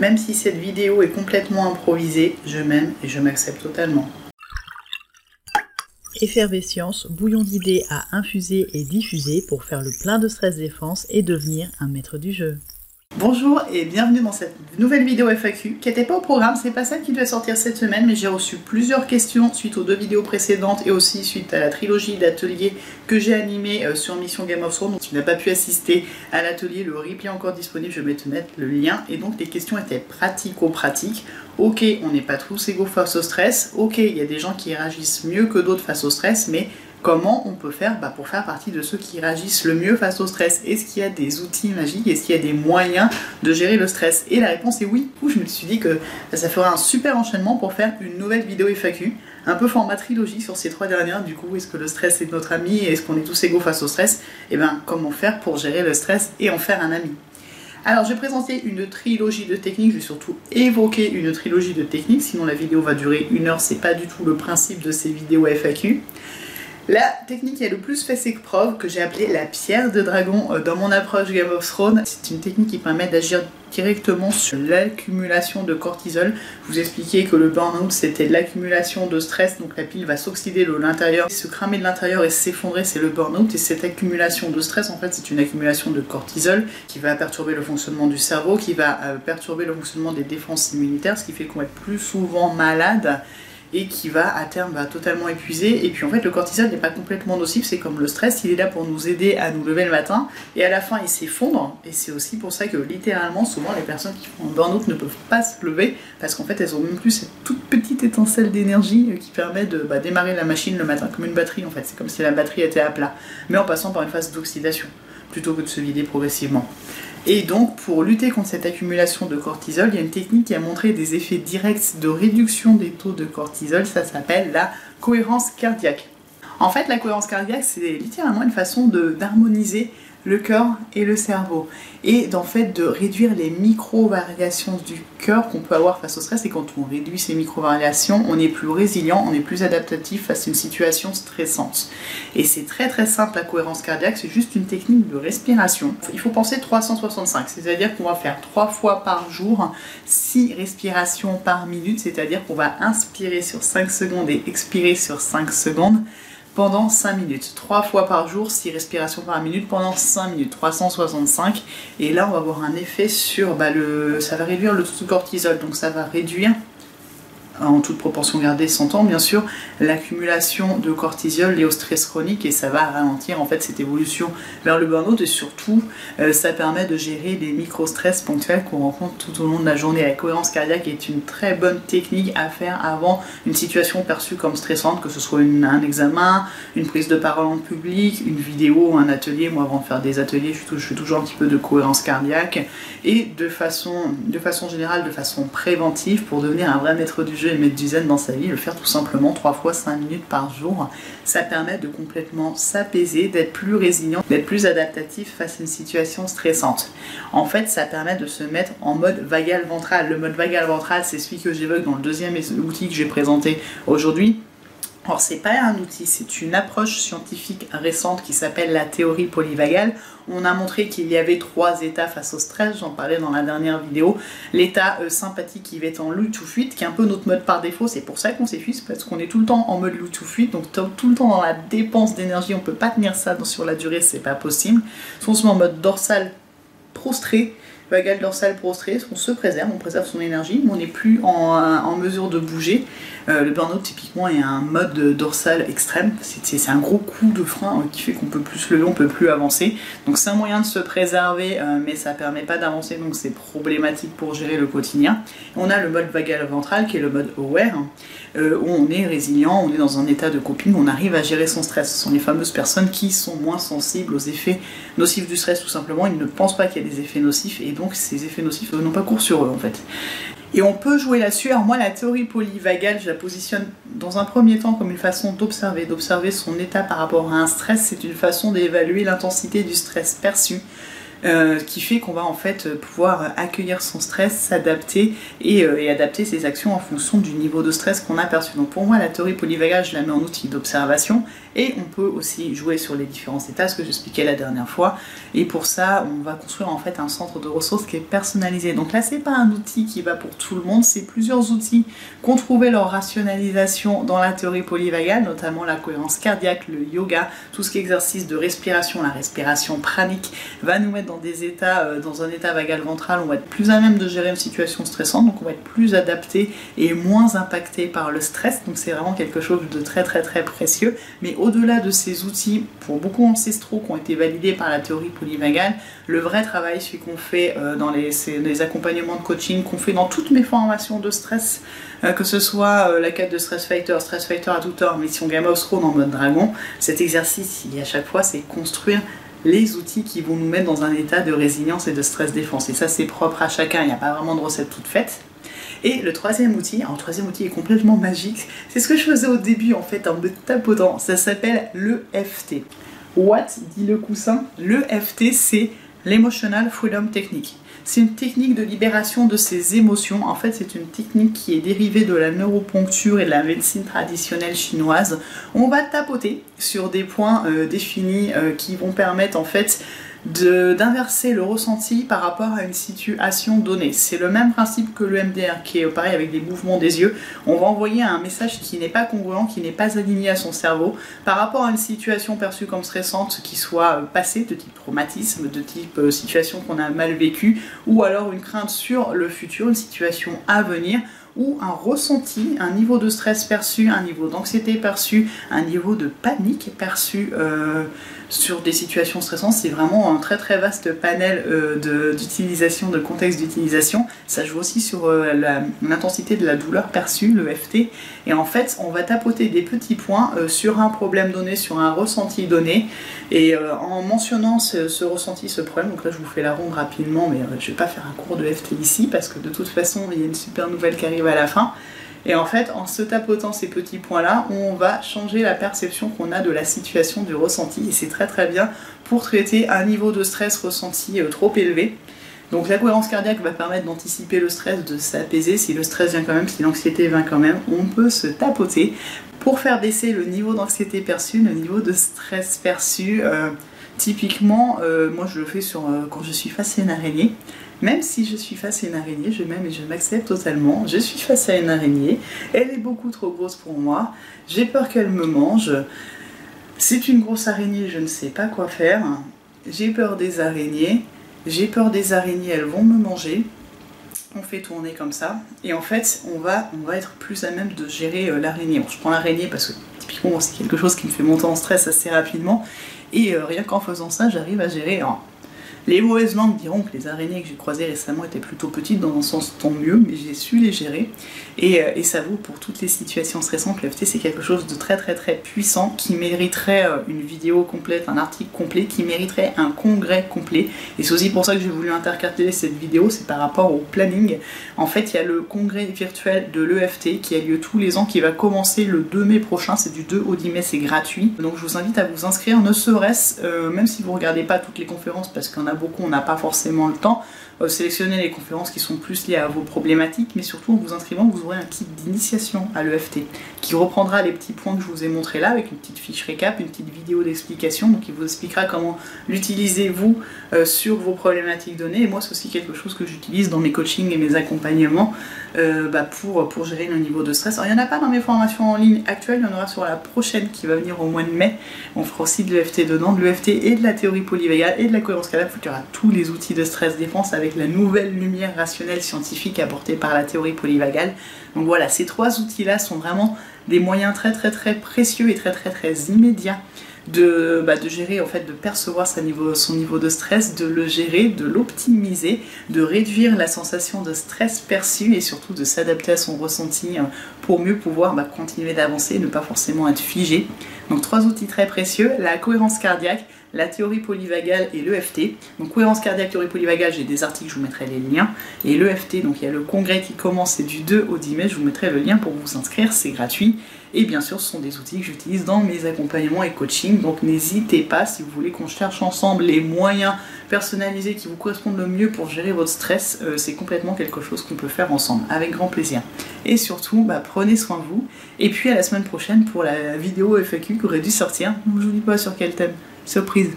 Même si cette vidéo est complètement improvisée, je m'aime et je m'accepte totalement. Effervescience, bouillon d'idées à infuser et diffuser pour faire le plein de stress défense et devenir un maître du jeu. Bonjour et bienvenue dans cette nouvelle vidéo FAQ qui n'était pas au programme, c'est pas celle qui devait sortir cette semaine mais j'ai reçu plusieurs questions suite aux deux vidéos précédentes et aussi suite à la trilogie d'ateliers que j'ai animé euh, sur Mission Game of Thrones. Donc tu n'as pas pu assister à l'atelier, le replay est encore disponible, je vais te mettre le lien et donc les questions étaient pratico-pratiques. Ok, on n'est pas tous égaux face au stress, ok, il y a des gens qui réagissent mieux que d'autres face au stress mais Comment on peut faire bah, pour faire partie de ceux qui réagissent le mieux face au stress? Est-ce qu'il y a des outils magiques? Est-ce qu'il y a des moyens de gérer le stress? Et la réponse est oui. je me suis dit que ça ferait un super enchaînement pour faire une nouvelle vidéo FAQ, un peu format trilogie sur ces trois dernières. Du coup, est-ce que le stress est notre ami? Est-ce qu'on est tous égaux face au stress? Et eh bien, comment faire pour gérer le stress et en faire un ami? Alors, je vais présenter une trilogie de techniques, je vais surtout évoquer une trilogie de techniques, sinon la vidéo va durer une heure, c'est pas du tout le principe de ces vidéos FAQ. La technique qui a le plus fait ses preuves, que j'ai appelée la pierre de dragon euh, dans mon approche Game of Thrones, c'est une technique qui permet d'agir directement sur l'accumulation de cortisol. Vous expliquais que le burn-out c'était l'accumulation de stress, donc la pile va s'oxyder de l'intérieur, se cramer de l'intérieur et s'effondrer, c'est le burn-out. Et cette accumulation de stress, en fait, c'est une accumulation de cortisol qui va perturber le fonctionnement du cerveau, qui va euh, perturber le fonctionnement des défenses immunitaires, ce qui fait qu'on va être plus souvent malade et qui va à terme totalement épuiser. Et puis en fait, le cortisol n'est pas complètement nocif, c'est comme le stress, il est là pour nous aider à nous lever le matin et à la fin il s'effondre. Et c'est aussi pour ça que littéralement, souvent les personnes qui font un burn-out ne peuvent pas se lever parce qu'en fait elles ont même plus cette toute petite étincelle d'énergie qui permet de bah, démarrer la machine le matin comme une batterie en fait. C'est comme si la batterie était à plat, mais en passant par une phase d'oxydation plutôt que de se vider progressivement. Et donc, pour lutter contre cette accumulation de cortisol, il y a une technique qui a montré des effets directs de réduction des taux de cortisol, ça s'appelle la cohérence cardiaque. En fait, la cohérence cardiaque, c'est littéralement une façon d'harmoniser le cœur et le cerveau. Et d'en fait de réduire les micro-variations du cœur qu'on peut avoir face au stress. Et quand on réduit ces micro-variations, on est plus résilient, on est plus adaptatif face à une situation stressante. Et c'est très très simple la cohérence cardiaque, c'est juste une technique de respiration. Il faut penser 365, c'est-à-dire qu'on va faire 3 fois par jour 6 respirations par minute, c'est-à-dire qu'on va inspirer sur 5 secondes et expirer sur 5 secondes pendant 5 minutes. 3 fois par jour, 6 respirations par minute pendant 5 minutes, 365. Et là, on va avoir un effet sur bah, le. Ça va réduire le taux de cortisol, donc ça va réduire en toute proportion gardée, s'entend bien sûr, l'accumulation de cortisol liée au stress chronique et ça va ralentir en fait cette évolution vers le burn-out et surtout euh, ça permet de gérer les micro-stress ponctuels qu'on rencontre tout au long de la journée. La cohérence cardiaque est une très bonne technique à faire avant une situation perçue comme stressante, que ce soit un examen, une prise de parole en public, une vidéo, un atelier. Moi avant de faire des ateliers, je, fais toujours un petit peu de cohérence cardiaque et de façon, de façon générale, de façon préventive pour devenir un vrai maître du jeu mettre du zen dans sa vie, le faire tout simplement 3 fois 5 minutes par jour, ça permet de complètement s'apaiser, d'être plus résilient, d'être plus adaptatif face à une situation stressante. En fait, ça permet de se mettre en mode vagal ventral. Le mode vagal ventral, c'est celui que j'évoque dans le deuxième outil que j'ai présenté aujourd'hui. Alors c'est pas un outil, c'est une approche scientifique récente qui s'appelle la théorie polyvagale. On a montré qu'il y avait trois états face au stress, j'en parlais dans la dernière vidéo. L'état euh, sympathique qui va être en lutte ou fuite, qui est un peu notre mode par défaut, c'est pour ça qu'on s'épuise, parce qu'on est tout le temps en mode lutte ou fuite, donc tout le temps dans la dépense d'énergie, on peut pas tenir ça sur la durée, c'est pas possible. On se met en mode dorsal prostré, vagal dorsal prostré, on se préserve, on préserve son énergie, mais on n'est plus en mesure de bouger. Euh, le burn-out, typiquement, est un mode dorsal extrême. C'est un gros coup de frein euh, qui fait qu'on peut plus se lever, on peut plus avancer. Donc, c'est un moyen de se préserver, euh, mais ça permet pas d'avancer, donc c'est problématique pour gérer le quotidien. On a le mode vagal ventral qui est le mode aware, où on est résilient, on est dans un état de coping, on arrive à gérer son stress. Ce sont les fameuses personnes qui sont moins sensibles aux effets nocifs du stress, tout simplement. Ils ne pensent pas qu'il y a des effets nocifs, et donc ces effets nocifs n'ont pas cours sur eux, en fait. Et on peut jouer là-dessus. Alors moi, la théorie polyvagale, je la positionne dans un premier temps comme une façon d'observer, d'observer son état par rapport à un stress. C'est une façon d'évaluer l'intensité du stress perçu euh, qui fait qu'on va en fait pouvoir accueillir son stress, s'adapter et, euh, et, adapter ses actions en fonction du niveau de stress qu'on a perçu. Donc pour moi, la théorie polyvagale, je la mets en outil d'observation et on peut aussi jouer sur les différents états, ce que j'expliquais la dernière fois. Et pour ça, on va construire en fait un centre de ressources qui est personnalisé. Donc là, c'est pas un outil qui va pour tout le monde, c'est plusieurs outils qu'on trouvait leur rationalisation dans la théorie polyvagale, notamment la cohérence cardiaque, le yoga, tout ce qui est exercice de respiration, la respiration pranique, va nous mettre dans des états, euh, dans un état vagal ventral, on va être plus à même de gérer une situation stressante, donc on va être plus adapté et moins impacté par le stress. Donc c'est vraiment quelque chose de très très très précieux. Mais au-delà de ces outils, pour beaucoup ancestraux qui ont été validés par la théorie polyvagale, le vrai travail, celui qu'on fait euh, dans les, accompagnements de coaching, qu'on fait dans toutes mes formations de stress, euh, que ce soit la quête de Stress Fighter, Stress Fighter à toute heure, mission Game of Thrones en mode dragon, cet exercice, il, à chaque fois, c'est construire les outils qui vont nous mettre dans un état de résilience et de stress défense. Et ça, c'est propre à chacun, il n'y a pas vraiment de recette toute faite. Et le troisième outil, le troisième outil est complètement magique, c'est ce que je faisais au début en fait en me tapotant, ça s'appelle l'EFT. What dit le coussin L'EFT c'est l'Emotional Freedom Technique. C'est une technique de libération de ses émotions. En fait, c'est une technique qui est dérivée de la neuroponcture et de la médecine traditionnelle chinoise. On va tapoter sur des points euh, définis euh, qui vont permettre en fait d'inverser le ressenti par rapport à une situation donnée. C'est le même principe que le MDR qui est pareil avec des mouvements des yeux. On va envoyer un message qui n'est pas congruent, qui n'est pas aligné à son cerveau par rapport à une situation perçue comme stressante qui soit passée, de type traumatisme, de type euh, situation qu'on a mal vécue, ou alors une crainte sur le futur, une situation à venir ou un ressenti, un niveau de stress perçu, un niveau d'anxiété perçu, un niveau de panique perçu euh, sur des situations stressantes. C'est vraiment un très très vaste panel euh, d'utilisation, de, contexte d'utilisation. Ça joue aussi sur euh, l'intensité de la douleur perçue, le FT. Et en fait, on va tapoter des petits points sur un problème donné, sur un ressenti donné. Et en mentionnant ce, ce, ressenti, ce problème, donc là je vous fais la ronde rapidement, mais je vais pas faire un cours de FT ici parce que de toute façon, il y a une super nouvelle qui arrive à la fin. Et en fait, en se tapotant ces petits points-là, on va changer la perception qu'on a de la situation, du ressenti. Et c'est très très bien pour traiter un niveau de stress ressenti euh, trop élevé. Donc la cohérence cardiaque va permettre d'anticiper le stress, de s'apaiser. Si le stress vient quand même, si l'anxiété vient quand même, on peut se tapoter pour faire baisser le niveau d'anxiété perçu, le niveau de stress perçu. Euh, typiquement, euh, moi je le fais sur, quand je suis face à une araignée. Même si je suis face à une araignée, je m'aime et je m'accepte totalement. Je suis face à une araignée, elle est beaucoup trop grosse pour moi, j'ai peur qu'elle me mange. C'est une grosse araignée, je ne sais pas quoi faire. J'ai peur des araignées, j'ai peur des araignées, elles vont me manger. On fait tourner comme ça, et en fait, on va, être plus à même de gérer euh, l'araignée. je prends l'araignée parce que typiquement, c'est quelque chose qui me fait monter en stress assez rapidement, et euh, rien qu'en faisant ça, j'arrive à gérer. Les mauvaises langues diront que les araignées que j'ai croisées récemment étaient plutôt petites, dans un sens tant mieux, mais j'ai su les gérer. Et, euh, ça vaut pour toutes les situations stressantes. L'EFT, c'est quelque chose de très très très puissant qui mériterait euh, une vidéo complète, un article complet, qui mériterait un congrès complet. Et c'est aussi pour ça que j'ai voulu intercaler cette vidéo, c'est par rapport au planning. En fait, il y a le congrès virtuel de l'EFT qui a lieu tous les ans, qui va commencer le 2 mai prochain. C'est du 2 au 10 mai, c'est gratuit. Donc je vous invite à vous inscrire, ne serait-ce, euh, même si vous regardez pas toutes les conférences, parce qu'on a beaucoup, on n'a pas forcément le temps. Euh, sélectionner les conférences qui sont plus liées à vos problématiques, mais surtout en vous inscrivant, vous aurez un kit d'initiation à l'EFT qui reprendra les petits points que je vous ai montrés là avec une petite fiche récap, une petite vidéo d'explication, donc il vous expliquera comment l'utiliser vous euh, sur vos problématiques données. Et moi, c'est aussi quelque chose que j'utilise dans mes coachings et mes accompagnements euh, bah, pour, pour gérer le niveau de stress. Alors, il n'y en a pas dans mes formations en ligne actuelles, il y en aura sur la prochaine qui va venir au mois de mai. On fera aussi de l'EFT dedans, de l'EFT et de la théorie polyvagale et de la cohérence y aura tous les outils de stress défense avec la nouvelle lumière rationnelle scientifique apportée par la théorie polyvagale. Donc voilà, ces trois outils-là sont vraiment des moyens très très très précieux et très très très immédiats de, bah, de gérer, en fait, de percevoir son niveau, de stress, de le gérer, de l'optimiser, de réduire la sensation de stress perçu et surtout de s'adapter à son ressenti hein, pour mieux pouvoir bah, continuer d'avancer et ne pas forcément être figé. Donc trois outils très précieux, la cohérence cardiaque, la théorie polyvagale et l'EFT. Donc cohérence cardiaque, théorie polyvagale, j'ai des articles, je vous mettrai les liens. Et l'EFT, donc il y a le congrès qui commence, c'est du 2 au 10 mai, je vous mettrai le lien pour vous inscrire, c'est gratuit. Et bien sûr, ce sont des outils que j'utilise dans mes accompagnements et coaching. Donc n'hésitez pas, si vous voulez qu'on cherche ensemble les moyens personnalisés qui vous correspondent le mieux pour gérer votre stress, euh, c'est complètement quelque chose qu'on peut faire ensemble, avec grand plaisir. Et surtout, bah, prenez soin de vous. Et puis à la semaine prochaine pour la vidéo FAQ qui aurait dû sortir. Je vous dis pas sur quel thème. Surprise